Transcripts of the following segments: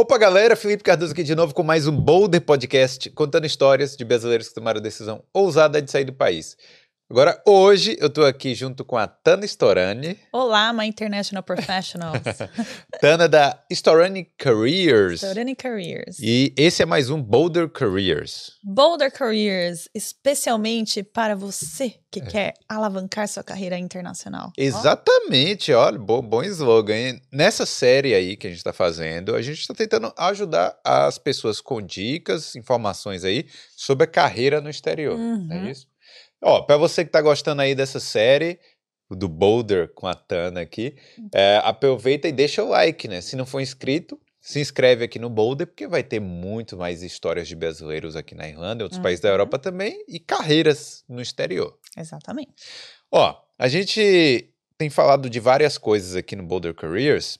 Opa, galera, Felipe Cardoso aqui de novo com mais um Boulder Podcast, contando histórias de brasileiros que tomaram a decisão ousada de sair do país. Agora, hoje, eu tô aqui junto com a Tana Storani. Olá, my international professionals. Tana da Storani Careers. Storani Careers. E esse é mais um Boulder Careers. Boulder Careers, especialmente para você que é. quer alavancar sua carreira internacional. Exatamente, oh. olha, bom, bom slogan. Hein? Nessa série aí que a gente está fazendo, a gente está tentando ajudar as pessoas com dicas, informações aí sobre a carreira no exterior. Uhum. É isso? Ó, para você que tá gostando aí dessa série, do Boulder com a Tana aqui, é, aproveita e deixa o like, né? Se não for inscrito, se inscreve aqui no Boulder, porque vai ter muito mais histórias de brasileiros aqui na Irlanda, e outros uhum. países da Europa também, e carreiras no exterior. Exatamente. Ó, a gente tem falado de várias coisas aqui no Boulder Careers,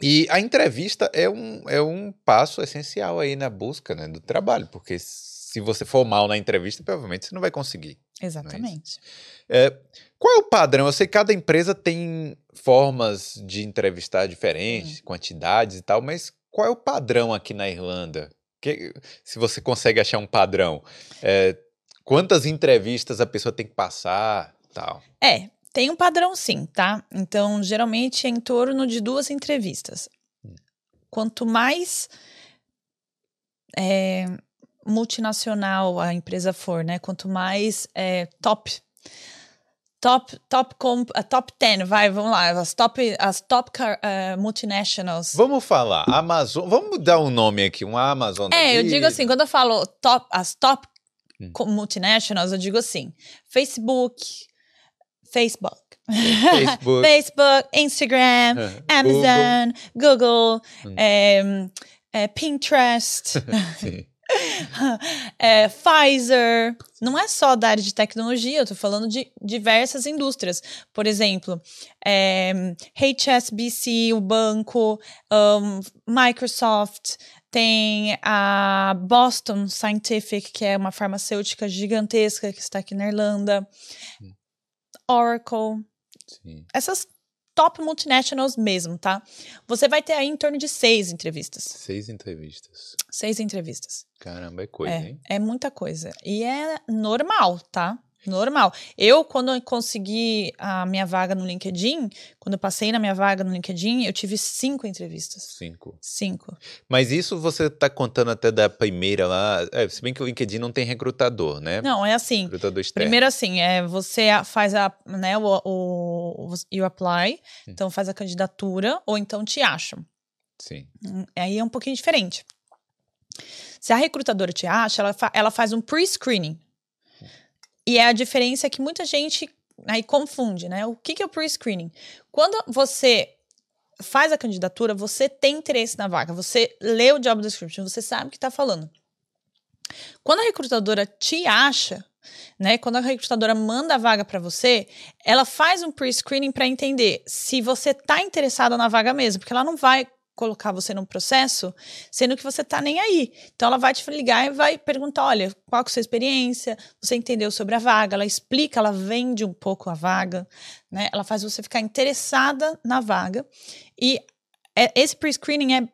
e a entrevista é um, é um passo essencial aí na busca né, do trabalho, porque se você for mal na entrevista, provavelmente você não vai conseguir. É Exatamente. É é, qual é o padrão? Eu sei que cada empresa tem formas de entrevistar diferentes, hum. quantidades e tal, mas qual é o padrão aqui na Irlanda? Que, se você consegue achar um padrão, é, quantas entrevistas a pessoa tem que passar, tal? É, tem um padrão sim, tá? Então, geralmente é em torno de duas entrevistas. Hum. Quanto mais é, multinacional a empresa for, né? Quanto mais é, top top top comp, uh, top 10, vai, vamos lá, as top as top uh, multinationals. Vamos falar, Amazon, vamos dar um nome aqui, um Amazon. É, eu digo assim, quando eu falo top as top hum. multinationals, eu digo assim, Facebook, Facebook, Facebook, Facebook Instagram, Amazon, Google, Google hum. é, é, Pinterest. é, Pfizer, não é só da área de tecnologia, eu estou falando de diversas indústrias. Por exemplo, é, HSBC, o banco, um, Microsoft, tem a Boston Scientific, que é uma farmacêutica gigantesca que está aqui na Irlanda, hum. Oracle. Sim. Essas top multinationals mesmo, tá? Você vai ter aí em torno de seis entrevistas. Seis entrevistas. Seis entrevistas. Caramba, é coisa, é, hein? É muita coisa. E é normal, tá? Normal. Eu, quando eu consegui a minha vaga no LinkedIn, quando eu passei na minha vaga no LinkedIn, eu tive cinco entrevistas. Cinco. Cinco. Mas isso você está contando até da primeira lá. É, se bem que o LinkedIn não tem recrutador, né? Não, é assim. Recrutador externo. Primeiro assim, é, você faz a, né, o, o, you apply, hum. então faz a candidatura, ou então te acham. Sim. Hum, aí é um pouquinho diferente. Se a recrutadora te acha, ela, fa ela faz um pre-screening. E é a diferença que muita gente aí confunde, né? O que, que é o pre-screening? Quando você faz a candidatura, você tem interesse na vaga, você lê o job description, você sabe o que está falando. Quando a recrutadora te acha, né? Quando a recrutadora manda a vaga para você, ela faz um pre-screening para entender se você está interessado na vaga mesmo, porque ela não vai colocar você num processo, sendo que você tá nem aí. Então ela vai te ligar e vai perguntar, olha, qual é a sua experiência? Você entendeu sobre a vaga? Ela explica, ela vende um pouco a vaga, né? Ela faz você ficar interessada na vaga. E é, esse pre-screening é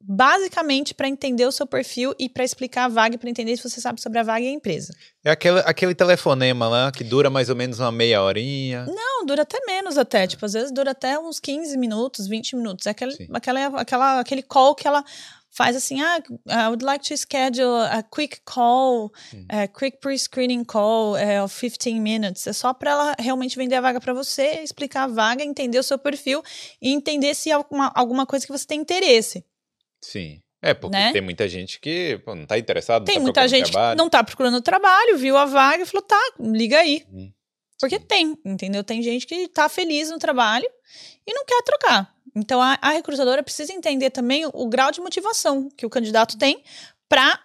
basicamente para entender o seu perfil e para explicar a vaga, para entender se você sabe sobre a vaga e a empresa. É aquele, aquele telefonema lá que dura mais ou menos uma meia horinha. Não, dura até menos até, tipo, às vezes dura até uns 15 minutos, 20 minutos. É aquele, aquela, aquela, aquele call que ela faz assim, ah, I would like to schedule a quick call, a quick pre-screening call uh, of 15 minutes. É só para ela realmente vender a vaga para você, explicar a vaga, entender o seu perfil e entender se há alguma, alguma coisa que você tem interesse. Sim. É, porque né? tem muita gente que pô, não está interessado. Tem tá muita gente trabalho. que não está procurando trabalho, viu a vaga e falou: tá, liga aí. Hum, porque tem, entendeu? Tem gente que está feliz no trabalho e não quer trocar. Então a, a recrutadora precisa entender também o, o, grau de motivação que o candidato tem para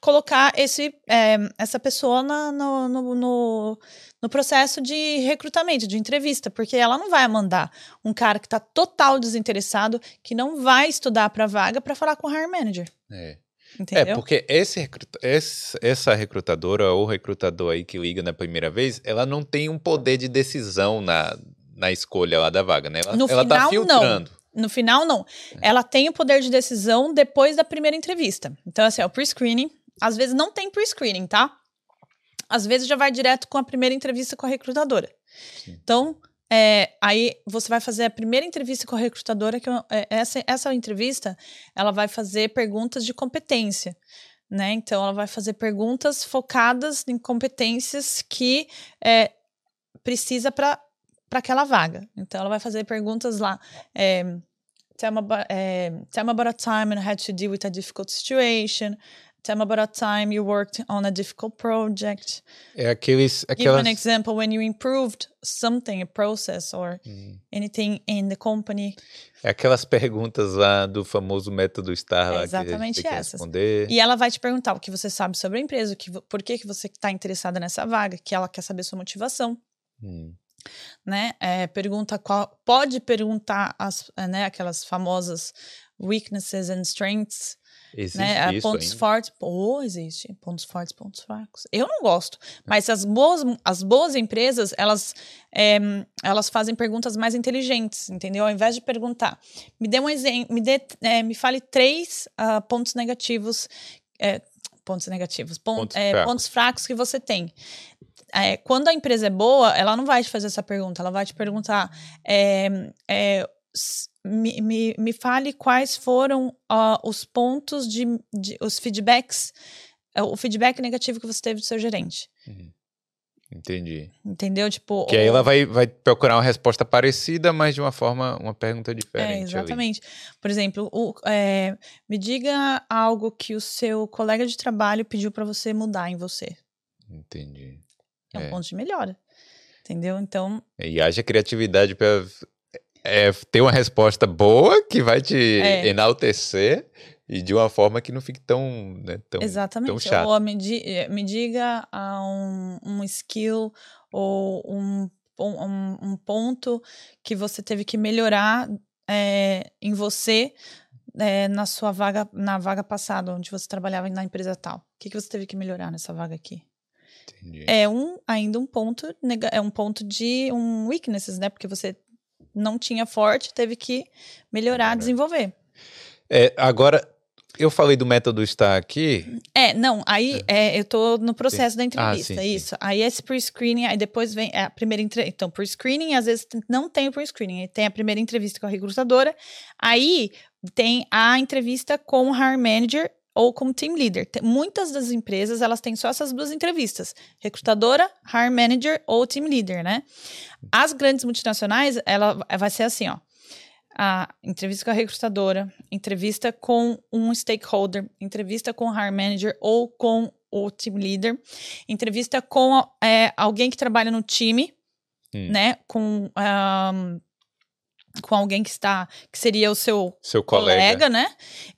colocar esse, é, essa pessoa na, no, no, no, no processo de recrutamento, de entrevista, porque ela não vai mandar um cara que está total desinteressado, que não vai estudar para a vaga, para falar com o hiring manager. É. Entendeu? É, porque esse, esse, essa recrutadora ou recrutador aí que liga na primeira vez, ela não tem um poder de decisão na, na escolha lá da vaga, né? Ela, no ela tá final, tá filtrando. Não. No final, não. Ela tem o poder de decisão depois da primeira entrevista. Então, assim, é o pre-screening. Às vezes não tem pre-screening, tá? Às vezes já vai direto com a primeira entrevista com a recrutadora. Sim. Então, é, aí você vai fazer a primeira entrevista com a recrutadora, que é, essa, essa entrevista ela vai fazer perguntas de competência. Né? Então, ela vai fazer perguntas focadas em competências que é, precisa para aquela vaga. Então, ela vai fazer perguntas lá. É, tell, me about, é, tell me about a time and had to deal with a difficult situation. Tell me about a time you worked on a difficult project. É aqueles, aquelas... Give an example when you improved something, a process or hum. anything in the company. É aquelas perguntas lá do famoso método STAR lá é exatamente que essas. responder. E ela vai te perguntar o que você sabe sobre a empresa, o que, por que, que você está interessada nessa vaga, que ela quer saber sua motivação. Hum. Né? É, pergunta qual, pode perguntar as, né, aquelas famosas weaknesses and strengths Existe né? pontos ainda? fortes, ou existe pontos fortes, pontos fracos. Eu não gosto, mas as boas, as boas empresas elas é, elas fazem perguntas mais inteligentes, entendeu? Ao invés de perguntar, me dê um exemplo, me dê, é, me fale três uh, pontos negativos, é, pontos negativos, pon pontos, é, fracos. pontos fracos que você tem. É, quando a empresa é boa, ela não vai te fazer essa pergunta, ela vai te perguntar é, é, me, me, me fale quais foram uh, os pontos de, de, os feedbacks, uh, o feedback negativo que você teve do seu gerente. Uhum. Entendi. Entendeu? Tipo. Que aí ela vai, vai procurar uma resposta parecida, mas de uma forma, uma pergunta diferente. É, exatamente. Ali. Por exemplo, o, é, me diga algo que o seu colega de trabalho pediu para você mudar em você. Entendi. É um é. ponto de melhora. Entendeu? Então. E haja criatividade para é, ter uma resposta boa que vai te é. enaltecer e de uma forma que não fique tão, né, tão, Exatamente. tão chato. Ou me, di eh, me diga um, um skill ou um, um, um, ponto que você teve que melhorar é, em você é, na sua vaga, na vaga passada, onde você trabalhava na empresa tal. O que, que você teve que melhorar nessa vaga aqui? Entendi. É um ainda um ponto é um ponto de um weaknesses, né? Porque você não tinha forte, teve que melhorar, desenvolver. É, agora, eu falei do método estar aqui. É, não, aí é. É, eu tô no processo sim. da entrevista, ah, sim, isso. Sim. Aí esse pre-screening, aí depois vem a primeira entrevista. Então, pre-screening, às vezes não tem o pre-screening, tem a primeira entrevista com a recrutadora, aí tem a entrevista com o hiring manager ou como team leader. Muitas das empresas, elas têm só essas duas entrevistas. Recrutadora, hire manager ou team leader, né? As grandes multinacionais, ela vai ser assim, ó. A entrevista com a recrutadora, entrevista com um stakeholder, entrevista com o hire manager ou com o team leader, entrevista com é, alguém que trabalha no time, hum. né? Com um, com alguém que está que seria o seu, seu colega, colega né?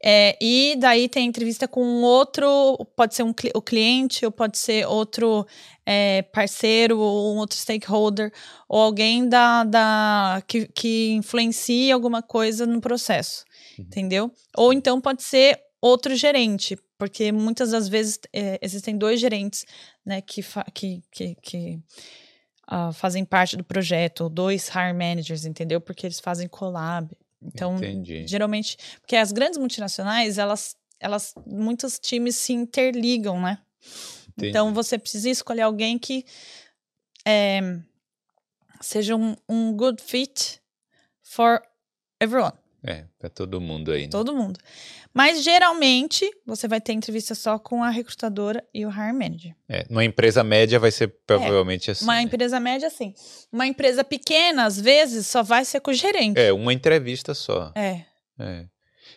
É, e daí tem entrevista com outro, pode ser um, o cliente, ou pode ser outro é, parceiro, ou um outro stakeholder, ou alguém da, da que, que influencia alguma coisa no processo, uhum. entendeu? Ou então pode ser outro gerente, porque muitas das vezes é, existem dois gerentes, né, que, que, que, que uh, fazem parte do projeto, dois hire managers, entendeu? Porque eles fazem collab. Então, Entendi. geralmente, porque as grandes multinacionais, elas, elas, muitos times se interligam, né? Entendi. Então, você precisa escolher alguém que é, seja um, um good fit for everyone. É, para todo mundo aí. Né? Todo mundo. Mas geralmente você vai ter entrevista só com a recrutadora e o hire manager. É, numa empresa média vai ser provavelmente é, assim. Uma né? empresa média, sim. Uma empresa pequena, às vezes, só vai ser com o gerente. É, uma entrevista só. É. é.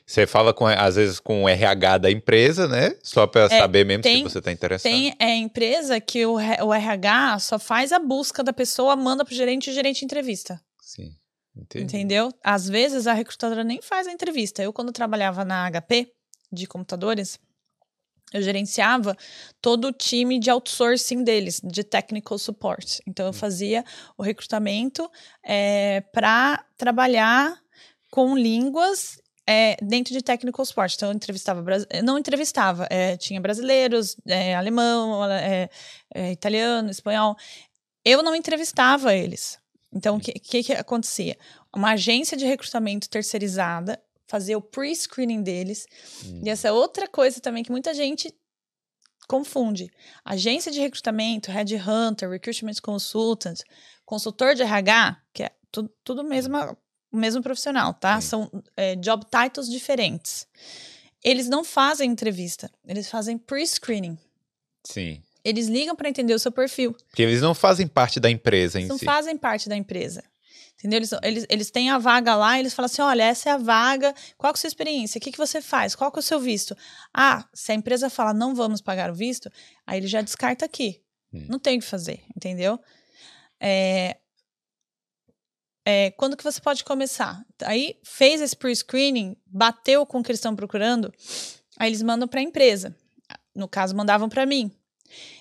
Você fala com, às vezes com o RH da empresa, né? Só para é, saber mesmo tem, se você está interessado. Tem é, empresa que o, o RH só faz a busca da pessoa, manda pro gerente e o gerente entrevista. Sim. Entendi. Entendeu? Às vezes a recrutadora nem faz a entrevista. Eu, quando trabalhava na HP de computadores, eu gerenciava todo o time de outsourcing deles, de technical support. Então, eu hum. fazia o recrutamento é, para trabalhar com línguas é, dentro de technical support. Então, eu entrevistava, não entrevistava, é, tinha brasileiros, alemão, italiano, espanhol. Eu não entrevistava eles. Então, o que, que, que, acontecia? uma agência de recrutamento terceirizada fazer o pre-screening deles. Hum. E essa é outra coisa também que muita gente confunde. Agência de recrutamento, headhunter, recruitment consultant, consultor de RH, que é tudo, tudo mesmo, o mesmo profissional, tá? São é, job titles diferentes. Eles não fazem entrevista, eles fazem pre-screening. Sim. Eles ligam para entender o seu perfil. Porque eles não fazem parte da empresa em Eles não si. fazem parte da empresa. Entendeu? Eles, eles, eles têm a vaga lá eles falam assim: olha, essa é a vaga, qual é a sua experiência? O que, que você faz? Qual é o seu visto? Ah, se a empresa fala não vamos pagar o visto, aí ele já descarta aqui. Hum. Não tem o que fazer, entendeu? É, é, quando que você pode começar? Aí fez esse pre-screening, bateu com o que eles estão procurando, aí eles mandam para a empresa. No caso, mandavam para mim.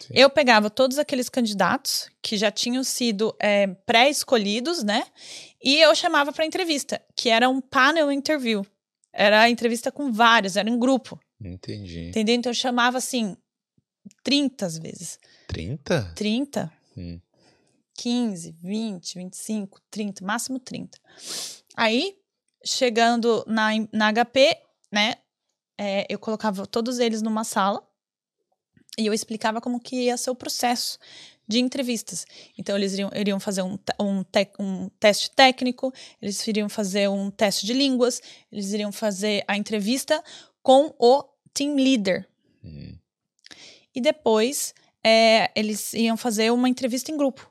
Sim. Eu pegava todos aqueles candidatos que já tinham sido é, pré-escolhidos, né? E eu chamava para entrevista, que era um panel interview. Era entrevista com vários, era em grupo, Entendi. entendeu? Então eu chamava assim 30 às vezes. 30? 30, Hum. 15, 20, 25, 30, máximo 30. Aí, chegando na, na HP, né, é, eu colocava todos eles numa sala e eu explicava como que ia ser o processo de entrevistas. Então, eles iriam, iriam fazer um, te- um, tec- um teste técnico, eles iriam fazer um teste de línguas, eles iriam fazer a entrevista com o team leader. Hum. E depois, é, eles iam fazer uma entrevista em grupo.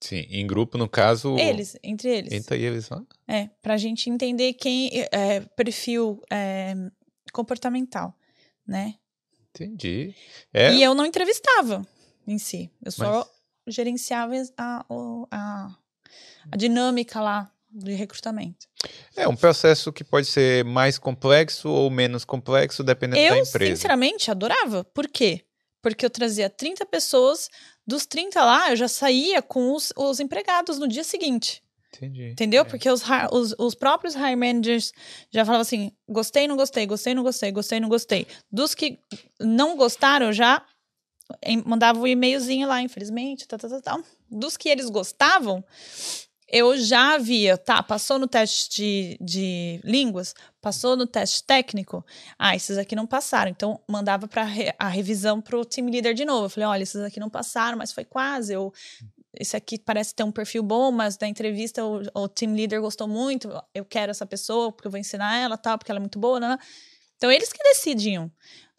Sim, em grupo, no caso. Eles, entre eles. Entre eles lá. É, pra gente entender quem é perfil é, comportamental, né? Entendi. É, E eu não entrevistava em si. Eu só Mas- gerenciava a, a, a dinâmica lá de recrutamento. é um processo que pode ser mais complexo ou menos complexo, dependendo da Eu, empresa. sinceramente, adorava. Por quê? Porque eu trazia 30 pessoas, dos 30 lá, eu já saía com os, os empregados no dia seguinte. Entendi. Entendeu? É. Porque os, os, os próprios hire managers já falavam assim: gostei, não gostei, gostei, não gostei, gostei, não gostei. Dos que não gostaram, eu já em- mandava um e-mailzinho lá, infelizmente, tal, tal, tal, tal. Dos que eles gostavam, eu já via, tá, passou no teste de, de línguas, passou no teste técnico, ah, esses aqui não passaram. Então, mandava para a revisão pro team leader de novo. Eu falei, olha, esses aqui não passaram, mas foi quase. Eu, esse aqui parece ter um perfil bom, mas da entrevista o, o team leader gostou muito. Eu quero essa pessoa porque eu vou ensinar ela, tal, porque ela é muito boa, né? Então, eles que decidiam.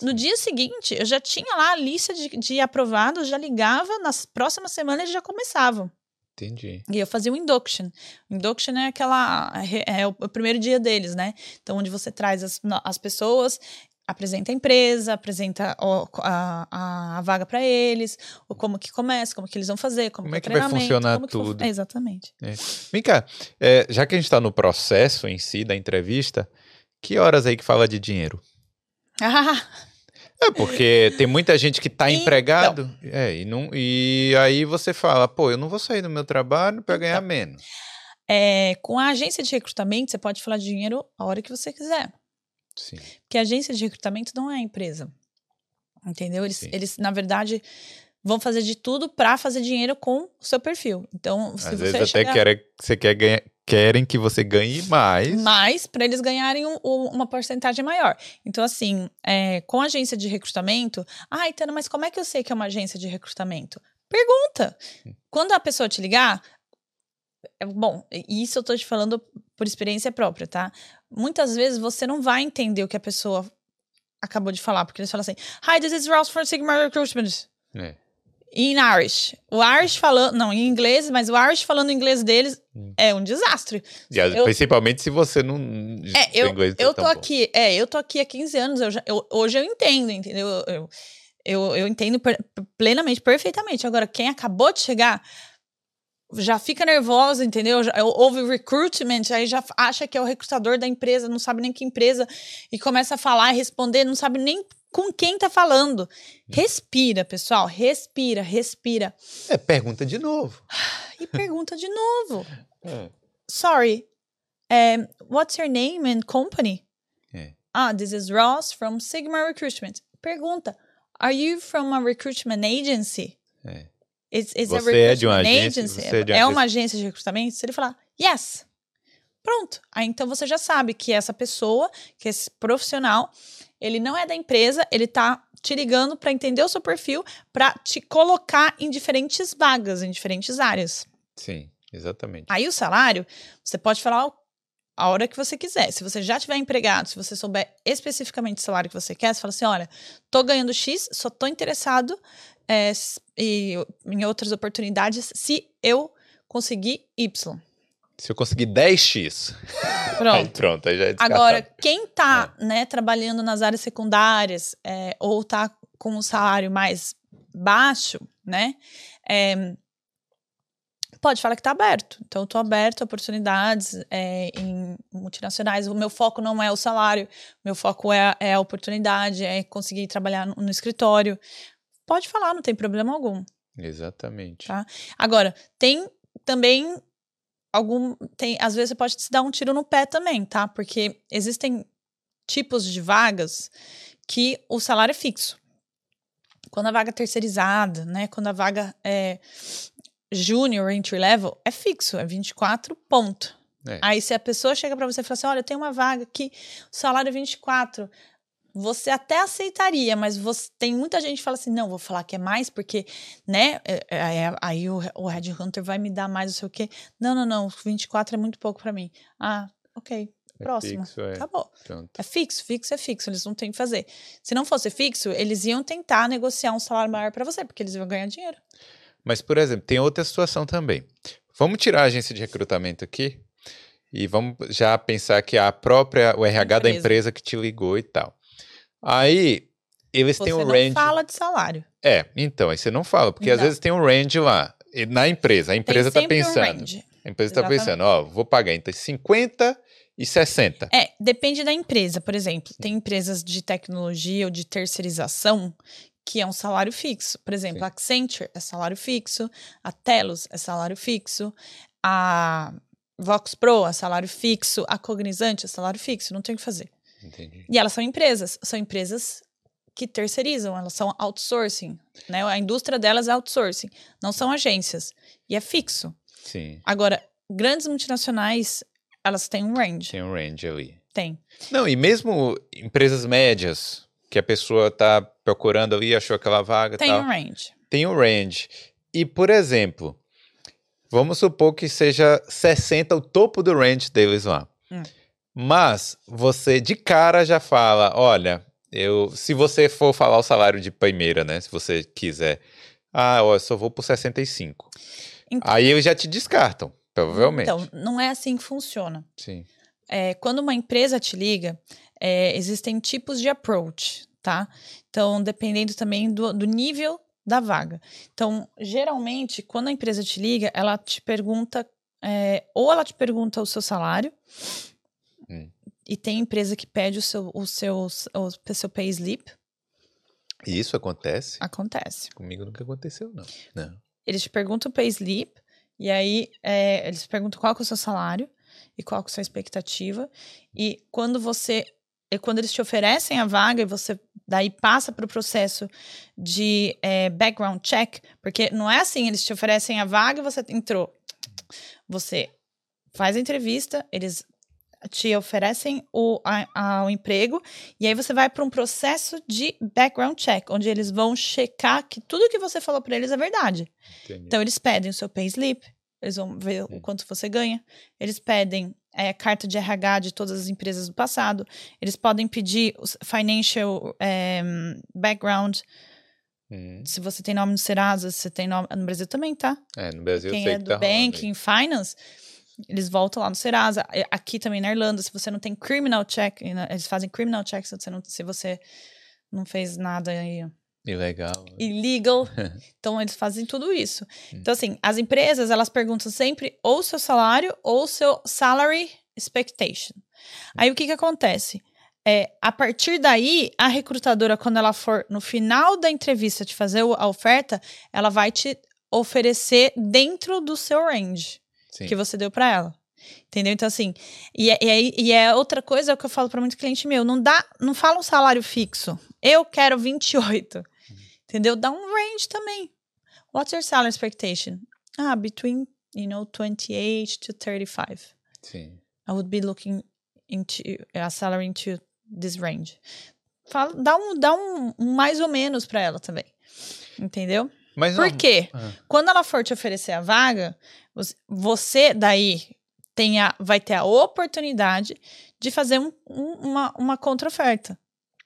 No dia seguinte, eu já tinha lá a lista de, de aprovados, já ligava, nas próximas semanas eles já começavam. Entendi. E eu fazia o induction. O induction é aquela. É o, o primeiro dia deles, né? Então, onde você traz as, as pessoas, apresenta a empresa, apresenta o- a, a vaga para eles, o como que começa, como que eles vão fazer, como, Como é que que é o vai funcionar que tudo. É, exatamente. Vem cá, é, já que a gente está no processo em si da entrevista, que horas aí que fala de dinheiro? Ah, É porque tem muita gente que está Então. empregado é, e, não, e aí você fala, pô, eu não vou sair do meu trabalho para ganhar Então. menos. é, com a agência de recrutamento, você pode falar de dinheiro a hora que você quiser. Sim. Porque a agência de recrutamento não é a empresa. Entendeu? Eles, Sim. eles na verdade, vão fazer de tudo para fazer dinheiro com o seu perfil. Então, se Às você vezes até chegar... querem, você quer ganhar, querem que você ganhe mais. mais para eles ganharem um- um- uma porcentagem maior. Então, assim, é, com a agência de recrutamento, ah, Itana, mas como é que eu sei que é uma agência de recrutamento? Pergunta. Quando a pessoa te ligar, é, bom, isso eu tô te falando por experiência própria, tá? Muitas vezes você não vai entender o que a pessoa acabou de falar, porque eles falam assim, Hi, this is Ross from Sigma Recruitment. É. Em Irish. O Irish falando, não, em inglês, mas o Irish falando inglês deles Hum. é um desastre. As- Eu- Principalmente se você não. É, eu, inglês eu é tô bom. aqui, é, eu tô aqui há 15 anos, eu já- eu- hoje eu entendo, entendeu? Eu, eu, eu entendo per- plenamente, perfeitamente. Agora, quem acabou de chegar já fica nervosa, entendeu? Já, ouve recruitment, aí já acha que é o recrutador da empresa, não sabe nem que empresa, e começa a falar e responder, não sabe nem com quem tá falando. Respira, pessoal, respira, respira. É, pergunta de novo. E pergunta de novo. É. Sorry, um, what's your name and company? É. Ah, this is Ross from Sigma Recruitment. Pergunta, are you from a recruitment agency? É. Is, is a Você é de uma agência? é de uma é uma agência de recrutamento? Se ele falar, yes, Pronto. Aí então você já sabe que essa pessoa, que esse profissional, ele não é da empresa, ele tá te ligando para entender o seu perfil, para te colocar em diferentes vagas, em diferentes áreas. Sim, exatamente. Aí o salário, você pode falar a hora que você quiser. Se você já tiver empregado, se você souber especificamente o salário que você quer, você fala assim: olha, tô ganhando X, só tô interessado é, e, em outras oportunidades se eu conseguir Y. Se eu conseguir 10x. Pronto. Aí pronto, aí já é Agora, quem tá é. né, trabalhando nas áreas secundárias é, ou tá com um salário mais baixo, né? É, pode falar que tá aberto. Então, eu tô aberto a oportunidades é, em multinacionais. O meu foco não é o salário, meu foco é, é a oportunidade, é conseguir trabalhar no, no escritório. Pode falar, não tem problema algum. Exatamente. Tá? Agora, tem também algum tem às vezes você pode se dar um tiro no pé também, tá? Porque existem tipos de vagas que o salário é fixo. Quando a vaga é terceirizada, né? Quando a vaga é junior entry level, é fixo, é 24 ponto. É. Aí se a pessoa chega para você e fala assim, olha, tenho uma vaga aqui, o salário é 24, você até aceitaria, mas você, tem muita gente que fala assim, não, vou falar que é mais, porque, né, é, é, é aí o, o Red Hunter vai me dar mais, não sei o quê. Não, não, não, 24 é muito pouco para mim. Ah, ok, é próximo. Fixo, é. Acabou. Pronto. É fixo, fixo é fixo, eles não têm que fazer. Se não fosse fixo, eles iam tentar negociar um salário maior para você, porque eles iam ganhar dinheiro. Mas, por exemplo, tem outra situação também. Vamos tirar a agência de recrutamento aqui e vamos já pensar que a própria, o RH empresa. da empresa que te ligou e tal. Aí, eles você têm um range. Você não fala de salário. É, então, aí você não fala, porque não. às vezes tem um range lá, na empresa. A empresa está pensando. Um a empresa está pensando, ó, vou pagar entre 50 e 60. É, depende da empresa. Por exemplo, tem empresas de tecnologia ou de terceirização que é um salário fixo. Por exemplo, Sim. a Accenture é salário fixo, a Telos é salário fixo, a Vox Pro é salário fixo, a Cognizante é salário fixo, não tem o que fazer. Entendi. E elas são empresas, são empresas que terceirizam, elas são outsourcing, né? A indústria delas é outsourcing, não são agências. E é fixo. Sim. Agora, grandes multinacionais, elas têm um range. Tem um range ali. Tem. Não, e mesmo empresas médias, que a pessoa tá procurando ali, achou aquela vaga Tem tal, um range. Tem um range. E, por exemplo, vamos supor que seja 60 o topo do range deles lá. Hum. Mas você de cara já fala, olha, eu, se você for falar o salário de primeira, né, se você quiser, ah, ó, eu só vou por 65. Então, Aí eles já te descartam, provavelmente. Então, não é assim que funciona. Sim. É, quando uma empresa te liga, é, existem tipos de approach, tá? Então, dependendo também do, do nível da vaga. Então, geralmente, quando a empresa te liga, ela te pergunta, é, ou ela te pergunta o seu salário. E tem empresa que pede o seu, o seu, o seu pay slip. E isso acontece? Acontece. Comigo nunca aconteceu, não. não. Eles te perguntam o pay slip, e aí é, eles perguntam qual é o seu salário e qual é a sua expectativa. E quando você. E quando eles te oferecem a vaga e você daí passa para o processo de é, background check, porque não é assim, eles te oferecem a vaga e você entrou. Você faz a entrevista, eles te oferecem o, a, a, o emprego e aí você vai para um processo de background check, onde eles vão checar que tudo que você falou para eles é verdade. Entendi. Então eles pedem o seu pay slip, eles vão ver o quanto você ganha, eles pedem é, carta de RH de todas as empresas do passado, eles podem pedir o financial é, background. Hum. Se você tem nome no Serasa, se você tem nome. No Brasil também, tá? É, no Brasil Quem eu sei é que do tá banking, finance, eles voltam lá no Serasa. Aqui também na Irlanda, se você não tem criminal check, eles fazem criminal check se você não, se você não fez nada aí. Ilegal. Illegal. então, eles fazem tudo isso. Hum. Então, assim, as empresas, elas perguntam sempre ou seu salário ou seu salary expectation. Aí, o que que acontece? É, a partir daí, a recrutadora, quando ela for no final da entrevista te fazer a oferta, ela vai te oferecer dentro do seu range. Sim. que você deu para ela. Entendeu? Então, assim, e, é, e, é, e é outra coisa que eu falo para muito cliente meu: não dá, não fala um salário fixo. Eu quero 28. Entendeu? Dá um range também. What's your salary expectation? Ah, between, you know, 28 to 35. Sim. I would be looking into a salary into this range. Fala, dá um, dá um, um mais ou menos para ela também. Entendeu? Mas Por não- quê? Ah. Quando ela for te oferecer a vaga, você- daí tem a, vai ter a oportunidade de fazer um- um- uma, uma contra-oferta.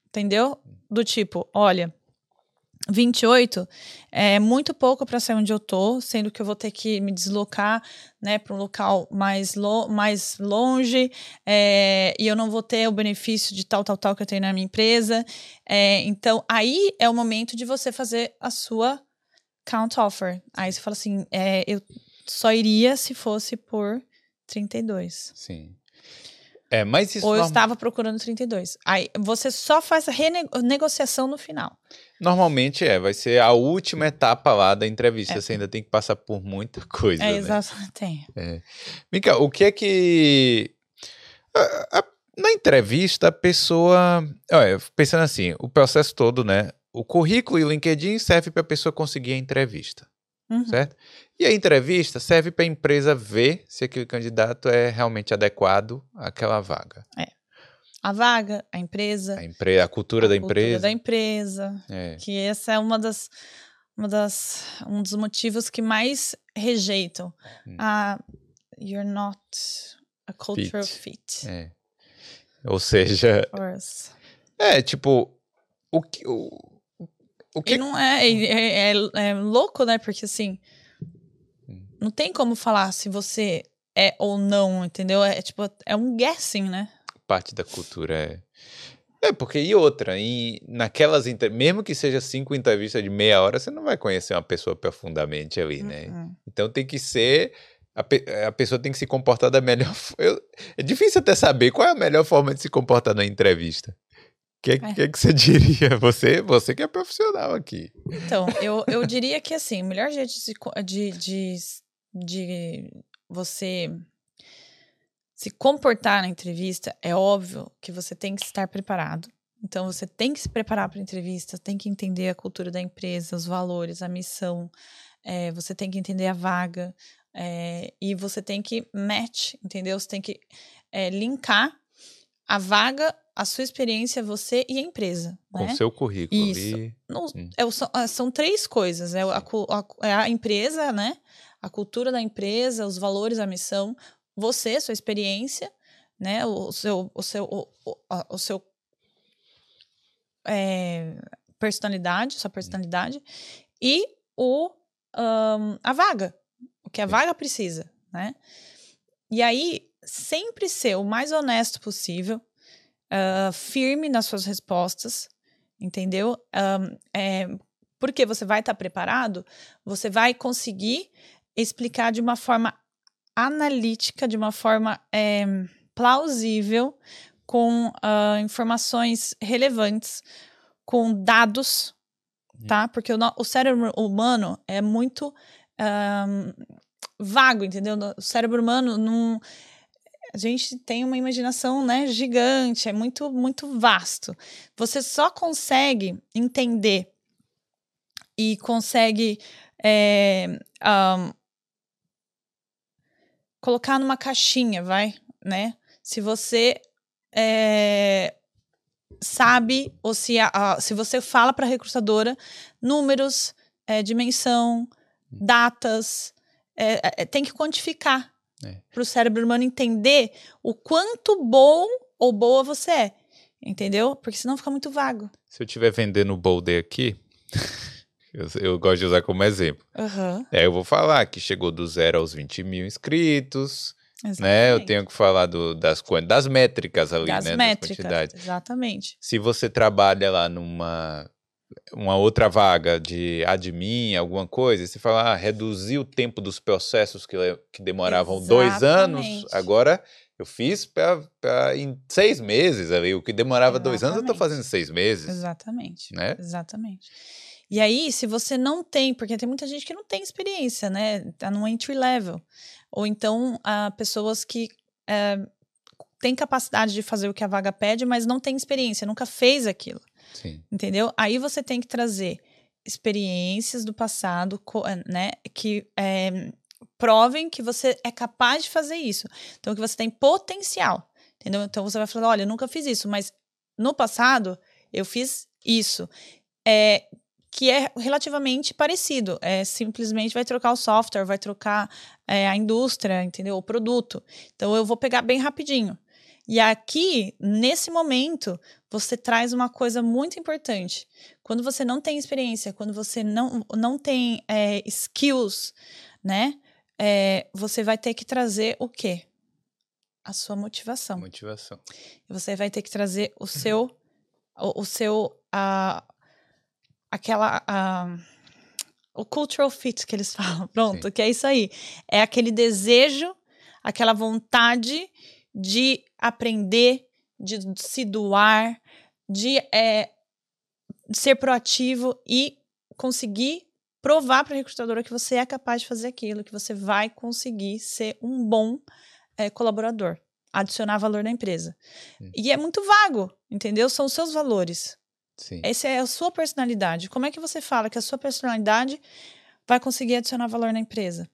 Entendeu? Do tipo, olha, 28 é muito pouco para ser onde eu tô, sendo que eu vou ter que me deslocar, né, para um local mais, lo mais longe, é, e eu não vou ter o benefício de tal, tal, tal que eu tenho na minha empresa. É, então, aí é o momento de você fazer a sua count offer. Aí você fala assim, é, eu só iria se fosse por 32. Sim. É, mas isso Ou eu norm- estava procurando 32. Aí você só faz a renegociação no final. normalmente é, vai ser a última etapa lá da entrevista. É. Você ainda tem que passar por muita coisa. É, né? exato. Tem. Mica, o que é que. a- a- na entrevista, a pessoa. Olha, pensando assim, o processo todo, né? O currículo e o LinkedIn serve para a pessoa conseguir a entrevista, Uhum. certo? E a entrevista serve para a empresa ver se aquele candidato é realmente adequado àquela vaga. A vaga, a empresa, A, empre... a cultura da a cultura empresa. da empresa. É. Que essa é uma das, uma das um dos motivos que mais rejeitam. Hum. Ah, you're not a cultural Fit. fit. É. Ou seja, é tipo. O que. O, o que E não é, é, é, é louco, né? Porque assim, não tem como falar se você é ou não, entendeu? É tipo, é um guessing, né? parte da cultura é. É, porque e outra, e naquelas entre- mesmo que seja cinco entrevistas de meia hora, você não vai conhecer uma pessoa profundamente ali, né? Uhum. Então tem que ser. A, pe- a pessoa tem que se comportar da melhor fo- eu- É difícil até saber qual é a melhor forma de se comportar na entrevista. O que, É. que, que você diria? Você, você que é profissional aqui. Então, eu, eu diria que assim, o melhor jeito de, de, de, de você se comportar na entrevista é óbvio que você tem que estar preparado. Então, você tem que se preparar para a entrevista, tem que entender a cultura da empresa, os valores, a missão, é, você tem que entender a vaga, é, e você tem que match, entendeu? Você tem que é, linkar a vaga, a sua experiência, você e a empresa. Com né? o seu currículo Isso. Não, Hum. é o- são, três coisas. É, a, é a empresa, né? A cultura da empresa, os valores, a missão. Você, sua experiência, né? O, seu, o seu, o, o, o seu é, personalidade, sua personalidade e o ahn, a vaga, o que a vaga precisa, né? E aí sempre ser o mais honesto possível, ah, firme nas suas respostas, entendeu? Ahn, é, porque você vai estar preparado, você vai conseguir explicar de uma forma analítica, de uma forma é, plausível, com ah, informações relevantes, com dados, tá? Porque o, o cérebro humano é muito ahn, vago, entendeu? O cérebro humano não. A gente tem uma imaginação, né, gigante, é muito, muito vasto. Você só consegue entender e consegue é, ahn, colocar numa caixinha, vai, né? Se você é, sabe ou se, a- se você fala para a recrutadora números, é, dimensão, datas, é, tem que quantificar É. para o cérebro humano entender o quanto bom ou boa você é, entendeu? Porque senão fica muito vago. Se eu estiver vendendo o Boulder aqui, eu, eu gosto de usar como exemplo. Aham. É, eu vou falar que chegou do zero aos 20 mil inscritos, né? Eu tenho que falar do- das, das métricas ali, das né? métricas, Das quantidades. exatamente. Se você trabalha lá numa uma outra vaga de admin, alguma coisa, e você fala, ah, reduzir o tempo dos processos que, que demoravam dois anos, Exatamente. agora eu fiz pra, pra- em seis meses ali. O que demorava dois anos, eu Exatamente. fazendo seis meses. Exatamente. Né? Exatamente. E aí, se você não tem, porque tem muita gente que não tem experiência, né? Tá no entry level. Ou então, ah, pessoas que eh, têm capacidade de fazer o que a vaga pede, mas não tem experiência, nunca fez aquilo. Sim. Entendeu? Aí você tem que trazer experiências do passado, eh, né? Que eh, provem que você é capaz de fazer isso. Então, que você tem potencial. Entendeu? Então você vai falar: olha, eu nunca fiz isso, mas no passado eu fiz isso. É, que é relativamente parecido. É simplesmente vai trocar o software, vai trocar é, a indústria, entendeu? O produto. Então eu vou pegar bem rapidinho. E aqui, nesse momento, você traz uma coisa muito importante. Quando você não tem experiência, quando você não, não tem é, skills, né? É, você vai ter que trazer o quê? A sua motivação. Motivação. Você vai ter que trazer o seu, o, o seu, a, aquela. A, o cultural fit que eles falam, pronto, Sim. que é isso aí. É aquele desejo, aquela vontade de aprender, de se doar, de é, ser proativo e conseguir provar para a recrutadora que você é capaz de fazer aquilo, que você vai conseguir ser um bom é, colaborador, adicionar valor na empresa. Hum. E é muito vago, entendeu? São os seus valores. Sim. Essa é a sua personalidade. Como é que você fala que a sua personalidade vai conseguir adicionar valor na empresa?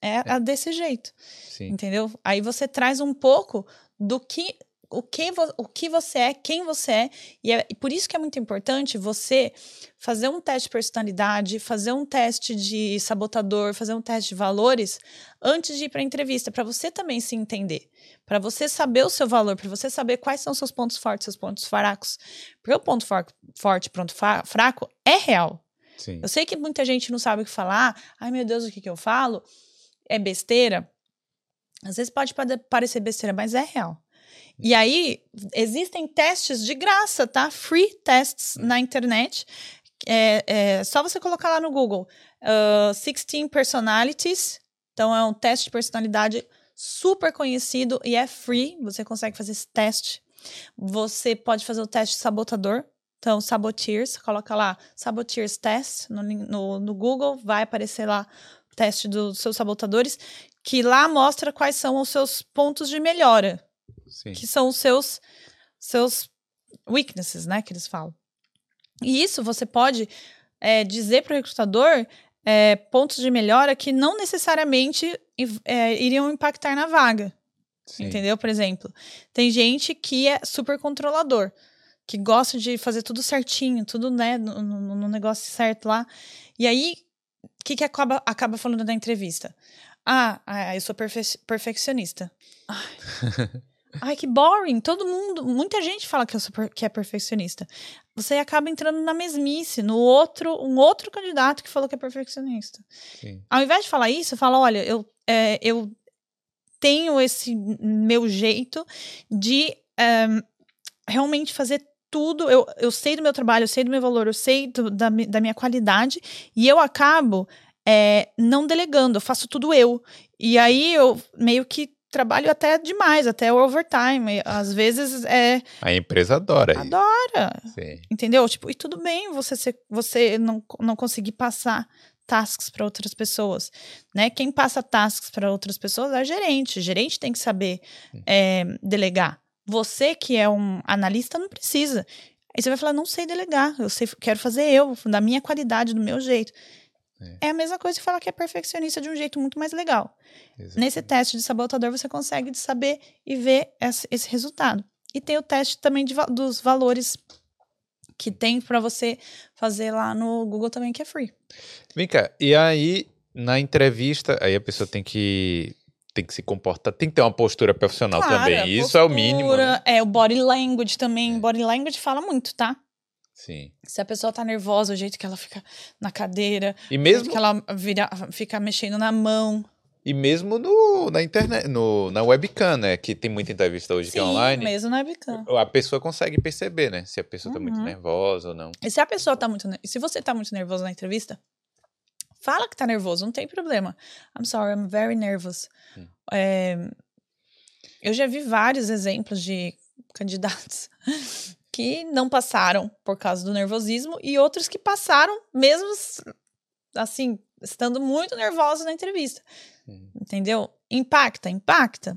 É, é. desse jeito. Sim. Entendeu? Aí você traz um pouco do que o que, o que você é, quem você é, e é e por isso que é muito importante você fazer um teste de personalidade, fazer um teste de sabotador, fazer um teste de valores antes de ir para a entrevista, para você também se entender, para você saber o seu valor, para você saber quais são seus pontos fortes, seus pontos fracos. Porque o ponto for, forte, ponto fraco é real. Sim. Eu sei que muita gente não sabe o que falar, ai meu Deus, o que, que eu falo? É besteira. Às vezes pode parecer besteira, mas é real. E aí, existem testes de graça, tá? Free tests na internet. É, é só você colocar lá no Google uh, 16 Personalities. Então, é um teste de personalidade super conhecido e é free. Você consegue fazer esse teste. Você pode fazer o teste sabotador. Então, Saboteers, coloca lá Saboteers Test no, no, no Google, vai aparecer lá o teste dos seus sabotadores, que lá mostra quais são os seus pontos de melhora. Sim. que são os seus, seus weaknesses, né, que eles falam. E isso você pode é, dizer para o recrutador é, pontos de melhora que não necessariamente é, iriam impactar na vaga. Sim. Entendeu? Por exemplo, tem gente que é super controlador, que gosta de fazer tudo certinho, tudo né, no, no, no negócio certo lá. E aí, o que, que acaba, acaba falando na entrevista? Ah, ah eu sou perfe perfeccionista. Ai, que boring. Todo mundo, muita gente fala que, eu sou, que é perfeccionista. Você acaba entrando na mesmice, no outro, um outro candidato que falou que é perfeccionista. Sim. Ao invés de falar isso, fala: olha, eu, é, eu tenho esse meu jeito de é, realmente fazer tudo. Eu, eu sei do meu trabalho, eu sei do meu valor, eu sei do, da, da minha qualidade, e eu acabo é, não delegando, eu faço tudo eu. E aí eu meio que trabalho até demais, até o overtime. Às vezes é. A empresa adora. Adora. Sim. Entendeu? Tipo, e tudo bem você, ser, você não, não conseguir passar tasks para outras pessoas, né? Quem passa tasks para outras pessoas é gerente. O gerente tem que saber é, delegar. Você que é um analista não precisa. Aí você vai falar, não sei delegar, eu sei, quero fazer eu, da minha qualidade, do meu jeito. É. é. a mesma coisa que falar que é perfeccionista de um jeito muito mais legal. Exatamente. Nesse teste de sabotador, você consegue saber e ver esse, esse resultado. E tem o teste também de, dos valores que tem para você fazer lá no Google também, que é free. Vem cá, e aí na entrevista, aí a pessoa tem que tem que se comportar, tem que ter uma postura profissional claro, também. Isso postura, é o mínimo. Né? É, o body language também. É. Body language fala muito, tá? Sim. Se a pessoa tá nervosa, o jeito que ela fica na cadeira, e mesmo que ela vira, fica mexendo na mão. E mesmo no, na internet, no, na webcam, né? Que tem muita entrevista hoje Sim, que é online. mesmo na webcam. A pessoa consegue perceber, né? Se a pessoa uhum. tá muito uhum. nervosa ou não. E se a pessoa tá muito... Se você tá muito nervoso na entrevista, fala que tá nervoso, não tem problema. I'm sorry, I'm very nervous. Hum. É, eu já vi vários exemplos de candidatos que não passaram por causa do nervosismo e outros que passaram mesmo assim, estando muito nervosos na entrevista. Hum. Entendeu? Impacta, impacta.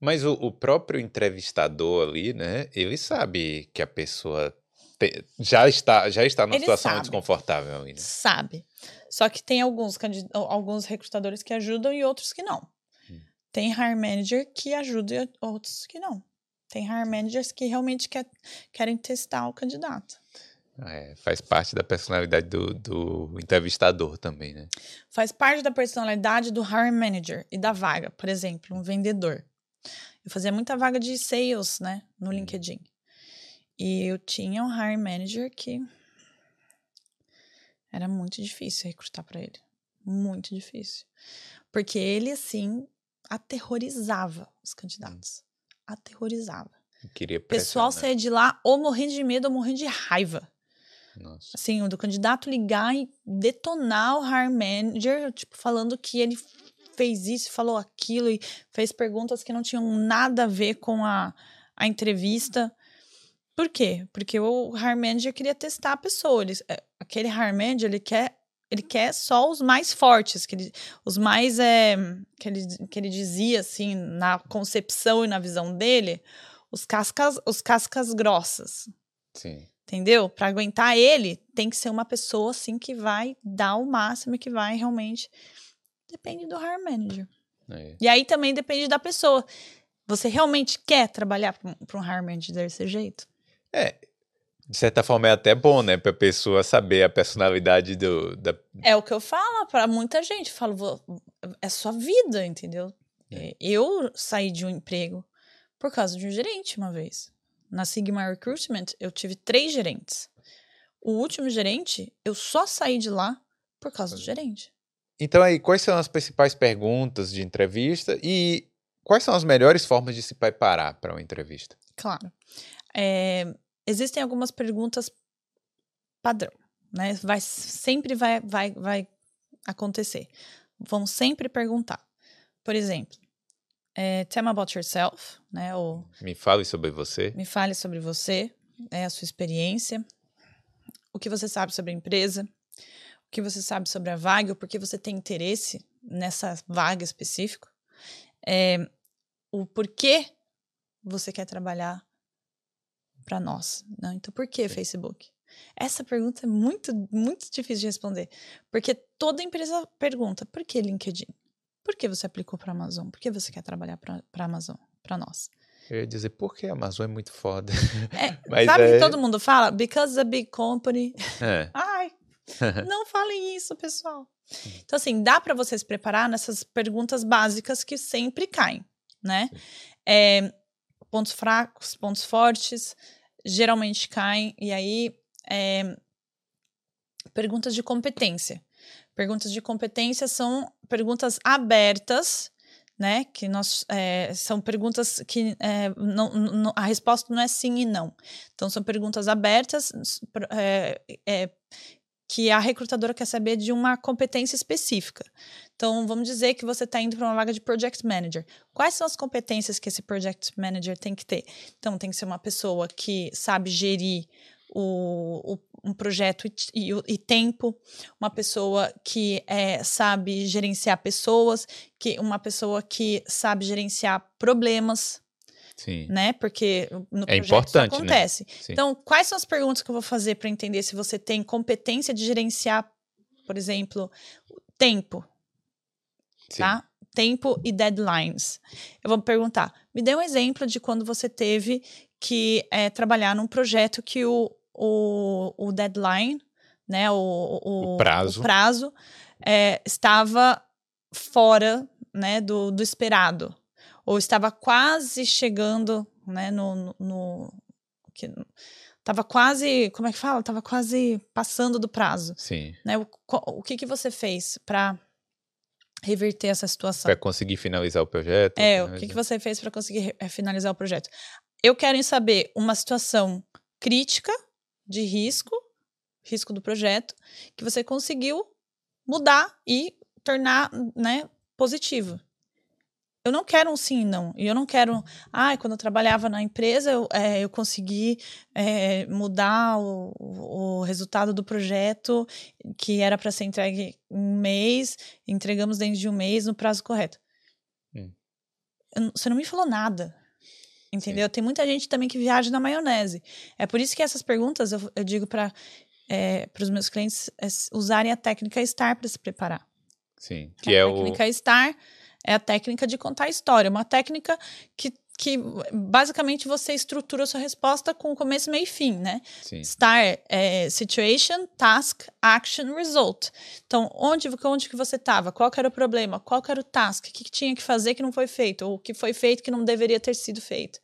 Mas o, o, próprio entrevistador ali, né, ele sabe que a pessoa te, já está já está numa ele situação sabe. desconfortável. Né? Sabe. Só que tem alguns, alguns recrutadores que ajudam e outros que não. Hum. Tem hire manager que ajuda e outros que não. Tem hire managers que realmente quer, querem testar o candidato. É, faz parte da personalidade do, do entrevistador também, né? Faz parte da personalidade do hiring manager e da vaga. Por exemplo, um vendedor. Eu fazia muita vaga de sales, né, no uhum. LinkedIn. E eu tinha um hiring manager que era muito difícil recrutar para ele. Muito difícil. Porque ele, assim, aterrorizava os candidatos. Aterrorizava. Queria O pessoal saía de lá ou morrendo de medo ou morrendo de raiva. Nossa. Assim, do candidato ligar e detonar o hire manager, tipo, falando que ele fez isso, falou aquilo e fez perguntas que não tinham nada a ver com a, a entrevista. Por quê? Porque o hire manager queria testar a pessoa. Ele, é, aquele hire manager, ele quer ele quer só os mais fortes, que ele, os mais é, que, ele, que ele dizia assim na concepção e na visão dele, os cascas, os cascas grossas. Sim. Entendeu? Para aguentar ele, tem que ser uma pessoa assim que vai dar o máximo, que vai realmente. Depende do hire manager. É. E aí também depende da pessoa. Você realmente quer trabalhar para um hire manager desse jeito? É, de certa forma é até bom, né, para a pessoa saber a personalidade do da... É o que eu falo para muita gente, eu falo, é sua vida, entendeu? É. Eu saí de um emprego por causa de um gerente uma vez. Na Sigma Recruitment, eu tive três gerentes. O último gerente, eu só saí de lá por causa do gerente. Então aí, quais são as principais perguntas de entrevista e quais são as melhores formas de se preparar para uma entrevista? Claro. É, existem algumas perguntas padrão, né? Vai, sempre vai, vai, vai acontecer. Vão sempre perguntar. Por exemplo, é, tell me about yourself, né? Ou, me fale sobre você. Me fale sobre você, é a sua experiência, o que você sabe sobre a empresa, o que você sabe sobre a vaga, o porquê você tem interesse nessa vaga específica, é, o porquê você quer trabalhar para nós. Né? Então, por que Facebook? Essa pergunta é muito, muito difícil de responder, porque toda empresa pergunta: por que LinkedIn? Por que você aplicou para Amazon? Por que você quer trabalhar para Amazon, para nós? Eu ia dizer, porque a Amazon é muito foda. É, Mas sabe é... que todo mundo fala? Because a big company. É. Ai, não falem isso, pessoal. Então, assim, dá para você se preparar nessas perguntas básicas que sempre caem, né? É, pontos fracos, pontos fortes, geralmente caem. E aí, é, perguntas de competência. Perguntas de competência são perguntas abertas, né? Que nós é, são perguntas que é, não, não, a resposta não é sim e não. Então são perguntas abertas é, é, que a recrutadora quer saber de uma competência específica. Então vamos dizer que você está indo para uma vaga de project manager. Quais são as competências que esse project manager tem que ter? Então tem que ser uma pessoa que sabe gerir o, o, um projeto e, e, e, tempo, uma pessoa que é, sabe gerenciar pessoas, que uma pessoa que sabe gerenciar problemas. Sim. Né? Porque no é importante, né? acontece. Né? Então, quais são as perguntas que eu vou fazer para entender se você tem competência de gerenciar, por exemplo, tempo? Sim. Tá? Tempo e deadlines. Eu vou perguntar: me dê um exemplo de quando você teve que é, trabalhar num projeto que o, o, o deadline, né, o, o, o prazo, o prazo é, estava fora né, do, do esperado, ou estava quase chegando né, no, no, que, Tava quase, como é que fala? Tava quase passando do prazo. Sim. Né? O, o que, que você fez para reverter essa situação? Para conseguir finalizar o projeto? É, o que, que você fez para conseguir finalizar o projeto? Eu quero saber uma situação crítica de risco, risco do projeto, que você conseguiu mudar e tornar né, positivo. Eu não quero um sim não. E eu não quero. Ah, quando eu trabalhava na empresa, eu, é, eu consegui é, mudar o, o resultado do projeto, que era para ser entregue em um mês, entregamos dentro de um mês no prazo correto. Hum. Você não me falou nada. Entendeu? Sim. Tem muita gente também que viaja na maionese. É por isso que essas perguntas eu, eu digo para é, os meus clientes é, usarem a técnica STAR para se preparar. Sim, que a é o. A técnica STAR é a técnica de contar a história, uma técnica que que basicamente você estrutura a sua resposta com começo, meio e fim, né? Sim. Star é situation, task, action, result. Então, onde, onde que você estava? Qual era o problema? Qual era o task? O que, que tinha que fazer que não foi feito? Ou o que foi feito que não deveria ter sido feito?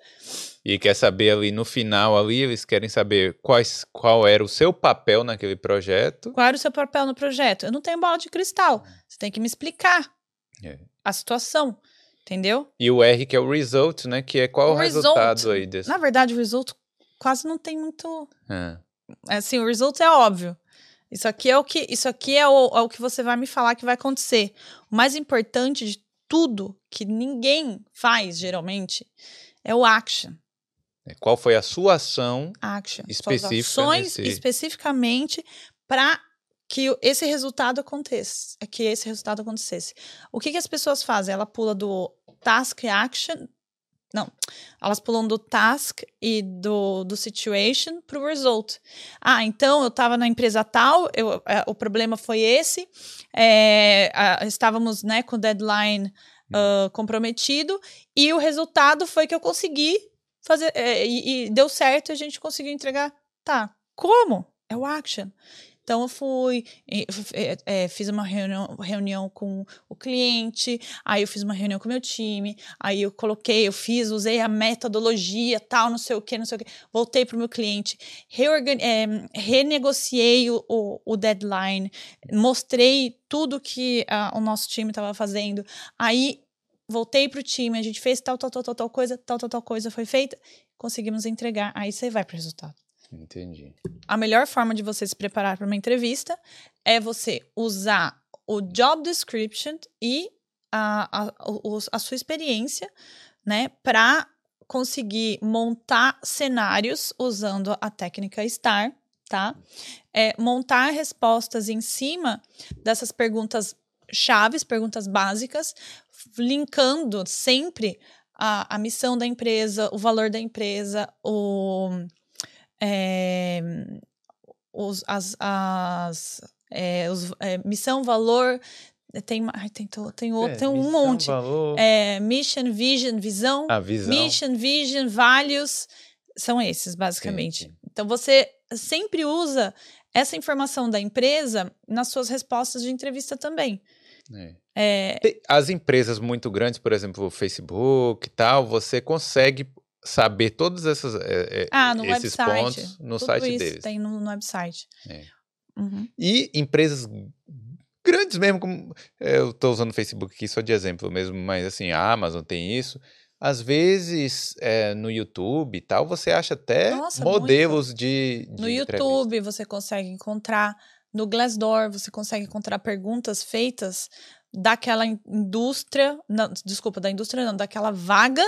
E quer saber ali no final ali, eles querem saber quais, qual era o seu papel naquele projeto. Qual era o seu papel no projeto? Eu não tenho bola de cristal. Você tem que me explicar é. A situação. Entendeu? E o R que é o result, né? Que é qual o, o resultado result, aí desse? Na verdade, o result quase não tem muito. É. Assim, o result é óbvio. Isso aqui é o que, isso aqui é o, é o que você vai me falar que vai acontecer. O mais importante de tudo que ninguém faz geralmente é o action. É, qual foi a sua ação action. específica? Suas ações nesse... especificamente para que esse resultado aconteça, que esse resultado acontecesse. O que, que as pessoas fazem? Ela pula do task action. Não, elas pulam do task e do, do situation para o result. Ah, então eu estava na empresa tal, eu, é, o problema foi esse, é, a, estávamos né, com o deadline uh, comprometido e o resultado foi que eu consegui fazer, é, e, e deu certo, a gente conseguiu entregar. Tá, como? É o action. Então eu fui, é, fiz uma reunião, reunião com o cliente, aí eu fiz uma reunião com o meu time, aí eu coloquei, eu fiz, usei a metodologia, tal, não sei o que, não sei o que, voltei para o meu cliente, é, renegociei o, o, o, deadline, mostrei tudo que uh, o nosso time estava fazendo, aí voltei para o time, a gente fez tal, tal, tal, tal, tal coisa, tal, tal, tal coisa foi feita, conseguimos entregar, aí você vai para o resultado. Entendi. A melhor forma de você se preparar para uma entrevista é você usar o job description e a, a, a sua experiência, né, para conseguir montar cenários usando a técnica STAR, tá? É, montar respostas em cima dessas perguntas chaves, perguntas básicas, linkando sempre a, a missão da empresa, o valor da empresa, o é, os, as, as é, os, é, missão, valor, tem, tem, tem, outro, é, tem um missão, monte. Valor. É, mission, vision, visão, a visão. Mission, vision, values, são esses, basicamente. Sim, sim. Então, você sempre usa essa informação da empresa nas suas respostas de entrevista também. É. É... As empresas muito grandes, por exemplo, o Facebook e tal, você consegue saber todos essas, é, ah, no esses website. pontos no Tudo site deles. Tem no, no website. É. Uhum. E empresas grandes mesmo, como é, eu estou usando o Facebook aqui só de exemplo mesmo, mas assim, a Amazon tem isso. Às vezes, é, no YouTube e tal, você acha até Nossa, modelos muito. de, de No YouTube você consegue encontrar, no Glassdoor você consegue encontrar perguntas feitas daquela indústria, não, desculpa, da indústria não, daquela vaga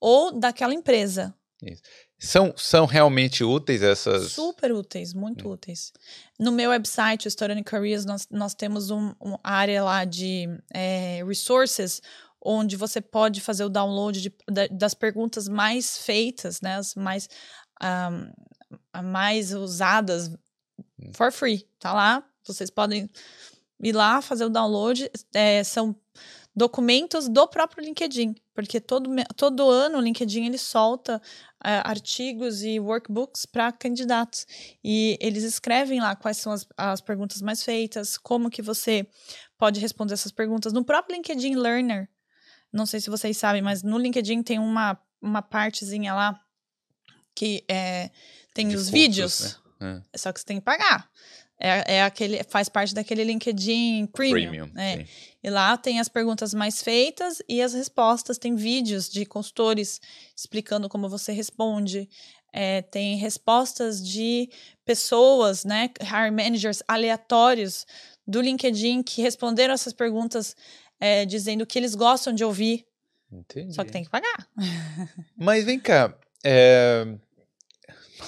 ou daquela empresa. Isso. São, são realmente úteis essas? Super úteis, muito hum. úteis. No meu website, Student Careers, nós, nós temos uma um área lá de é, resources, onde você pode fazer o download de, de, das perguntas mais feitas, né, as mais, um, mais usadas hum. for free. Tá lá, vocês podem ir lá fazer o download. É, são documentos do próprio LinkedIn, porque todo, todo ano o LinkedIn ele solta é, artigos e workbooks para candidatos e eles escrevem lá quais são as, as perguntas mais feitas, como que você pode responder essas perguntas no próprio LinkedIn Learner. Não sei se vocês sabem, mas no LinkedIn tem uma, uma partezinha lá que é, tem De os cursos, vídeos, né? é. só que você tem que pagar. É, é aquele, faz parte daquele LinkedIn Premium. Premium é. E lá tem as perguntas mais feitas e as respostas. Tem vídeos de consultores explicando como você responde. É, tem respostas de pessoas, né, hire managers aleatórios do LinkedIn que responderam essas perguntas é, dizendo que eles gostam de ouvir. Entendi. Só que tem que pagar. Mas vem cá, é,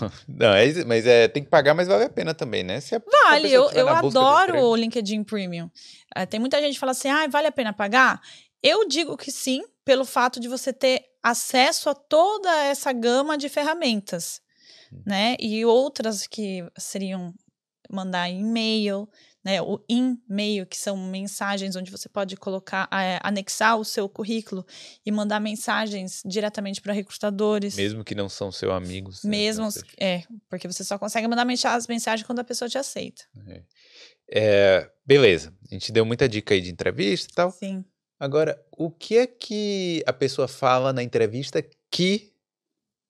não, é, mas é, tem que pagar, mas vale a pena também, né? Se a, vale, se eu, eu adoro o LinkedIn Premium. É, tem muita gente que fala assim, ah, vale a pena pagar? Eu digo que sim, pelo fato de você ter acesso a toda essa gama de ferramentas, hum. né? E outras que seriam mandar e-mail, né? O e-mail, que são mensagens onde você pode colocar, é, anexar o seu currículo e mandar mensagens diretamente para recrutadores. Mesmo que não são seus amigos. né, Mesmo, é, porque você só consegue mandar as mensagens quando a pessoa te aceita. É, beleza, a gente deu muita dica aí de entrevista e tal. Sim. Agora, o que é que a pessoa fala na entrevista que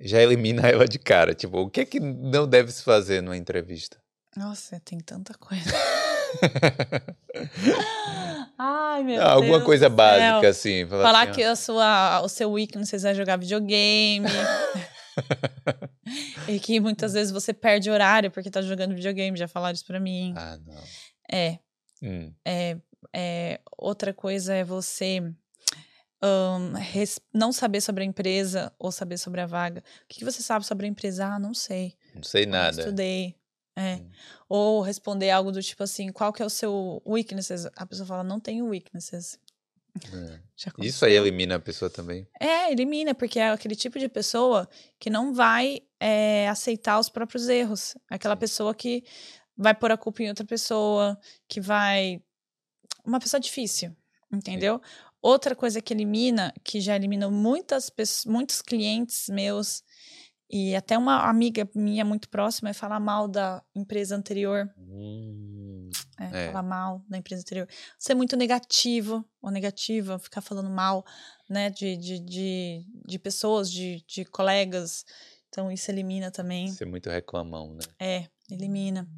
já elimina ela de cara? Tipo, o que é que não deve se fazer numa entrevista? Nossa, tem tanta coisa. Ai, meu Ah, Alguma Deus coisa básica, assim. Falar, Falar assim, que a sua, o seu weakness é jogar videogame. e que muitas vezes você perde horário porque tá jogando videogame. Já falaram isso pra mim. Ah, não. É, Hum, é, é. Outra coisa é você ahn, res- não saber sobre a empresa ou saber sobre a vaga. O que, que você sabe sobre a empresa? Ah, não sei. não sei Não nada. estudei. É. Hum. Ou responder algo do tipo assim, qual que é o seu weaknesses? A pessoa fala, não tenho weaknesses. É. Isso aí elimina a pessoa também. É, elimina, porque é aquele tipo de pessoa que não vai é, aceitar os próprios erros. Aquela Sim. pessoa que vai pôr a culpa em outra pessoa, que vai. Uma pessoa difícil, entendeu? Outra coisa que elimina, que já eliminou muitas pessoas, muitos clientes meus, e até uma amiga minha muito próxima, é falar mal da empresa anterior. Hum, É, É. falar mal da empresa anterior. Ser muito negativo ou negativa, ficar falando mal, né, de, de, de, de pessoas, de, de colegas. Então, isso elimina também. ser muito reclamão, né? É, elimina.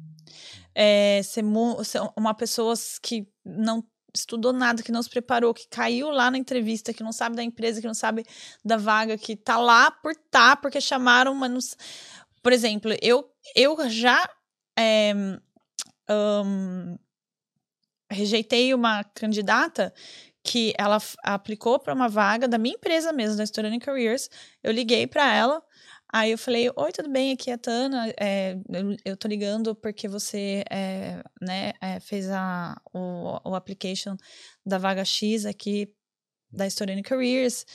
É, ser, ser uma pessoa que não estudou nada, que não se preparou, que caiu lá na entrevista, que não sabe da empresa, que não sabe da vaga, que tá lá por tá, porque chamaram, mas Por exemplo, eu, eu já é, ahn, rejeitei uma candidata que ela aplicou para uma vaga da minha empresa mesmo, da Student Careers. Eu liguei para ela, aí eu falei: Oi, tudo bem? Aqui é a Tana. é, eu, eu tô ligando porque você é, né, é, fez a, o, o application da vaga X aqui da Student Careers.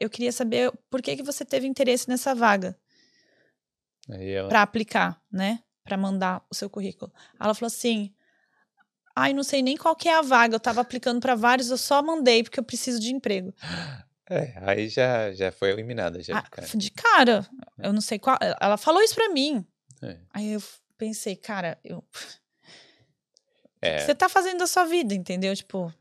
Eu queria saber por que, que você teve interesse nessa vaga ela. para aplicar, né? Para mandar o seu currículo. Ela falou assim: Ai, não sei nem qual que é a vaga. Eu tava aplicando para vários, eu só mandei porque eu preciso de emprego. É, aí já, já foi eliminada, já Ah, de cara. de cara, eu não sei qual. Ela falou isso para mim. É. Aí eu pensei, cara, eu, o É. que você tá fazendo da sua vida, entendeu? Tipo,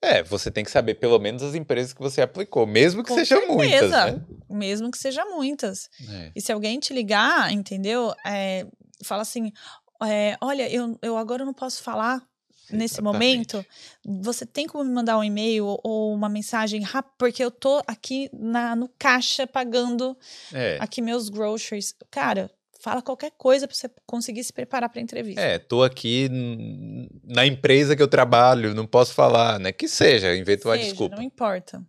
É, você tem que saber pelo menos as empresas que você aplicou, mesmo que sejam muitas, né? mesmo que seja muitas. É. E se alguém te ligar, entendeu? É, fala assim: é, olha, eu, eu agora não posso falar nesse momento. Você tem como me mandar um e-mail ou, uma mensagem rápida? Porque eu tô aqui na, no caixa pagando É. aqui meus groceries. Cara, fala qualquer coisa pra você conseguir se preparar pra entrevista. É, tô aqui na empresa que eu trabalho, não posso falar, né? Que seja, inventa uma Seja, desculpa. Não importa.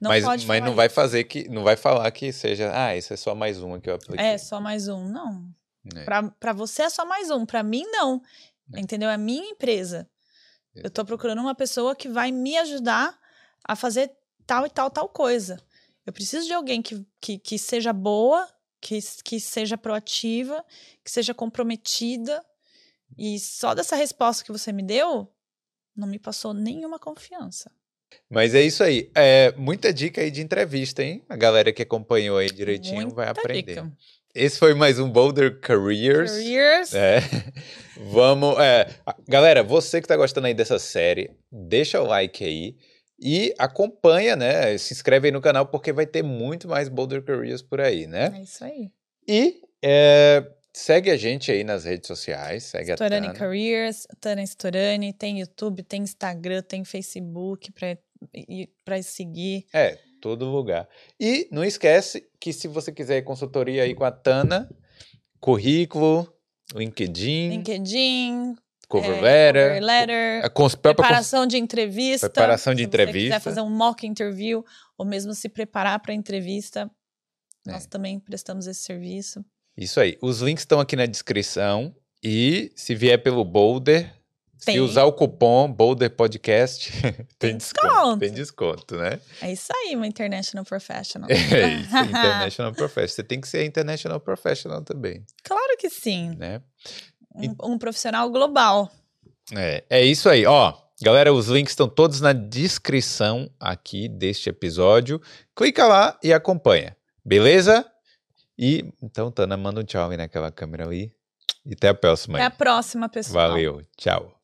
Não mas pode mas não vai fazer que, não vai falar que seja, ah, isso é só mais uma que eu apliquei. É, só mais um. Não. É. Pra você é só mais um. Pra mim, não. É. Entendeu? É a minha empresa. Eu tô procurando uma pessoa que vai me ajudar a fazer tal e tal, tal coisa. Eu preciso de alguém que, que, que seja boa, que, que seja proativa, que seja comprometida. E só dessa resposta que você me deu, não me passou nenhuma confiança. Mas é isso aí. É, muita dica aí de entrevista, hein? A galera que acompanhou aí direitinho vai Muita aprender. dica. Esse foi mais um Boulder Careers. Careers. É. Vamos. É. a- Galera, você que tá gostando aí dessa série, deixa o like aí e acompanha, né? Se inscreve aí no canal porque vai ter muito mais Boulder Careers por aí, né? É isso aí. E é, segue a gente aí nas redes sociais, segue a Storani Tana. Careers, Tana Storani, tem YouTube, tem Instagram, tem Facebook pra, pra seguir. É, todo lugar. E não esquece que se você quiser consultoria aí com a Tana, currículo, LinkedIn, LinkedIn, cover é, letter, cover letter, a cons- própria cons- preparação de entrevista. Preparação de se você quiser entrevista. fazer um mock interview ou mesmo se preparar para entrevista, nós É. também prestamos esse serviço. Isso aí. Os links estão aqui na descrição. E se vier pelo Boulder, se Tem. usar o cupom Boulder Podcast, tem, Tem desconto. desconto. Tem desconto, né? É isso aí, uma international professional. É isso, International Professional. Você tem que ser International Professional também, claro que sim. né? Um, um profissional global. É, é isso aí. Ó, galera, os links estão todos na descrição aqui deste episódio. Clica lá e acompanha. Beleza? E então, Tana, manda um tchau aí naquela câmera ali. E até a próxima. Até a próxima, pessoal. Valeu. Tchau.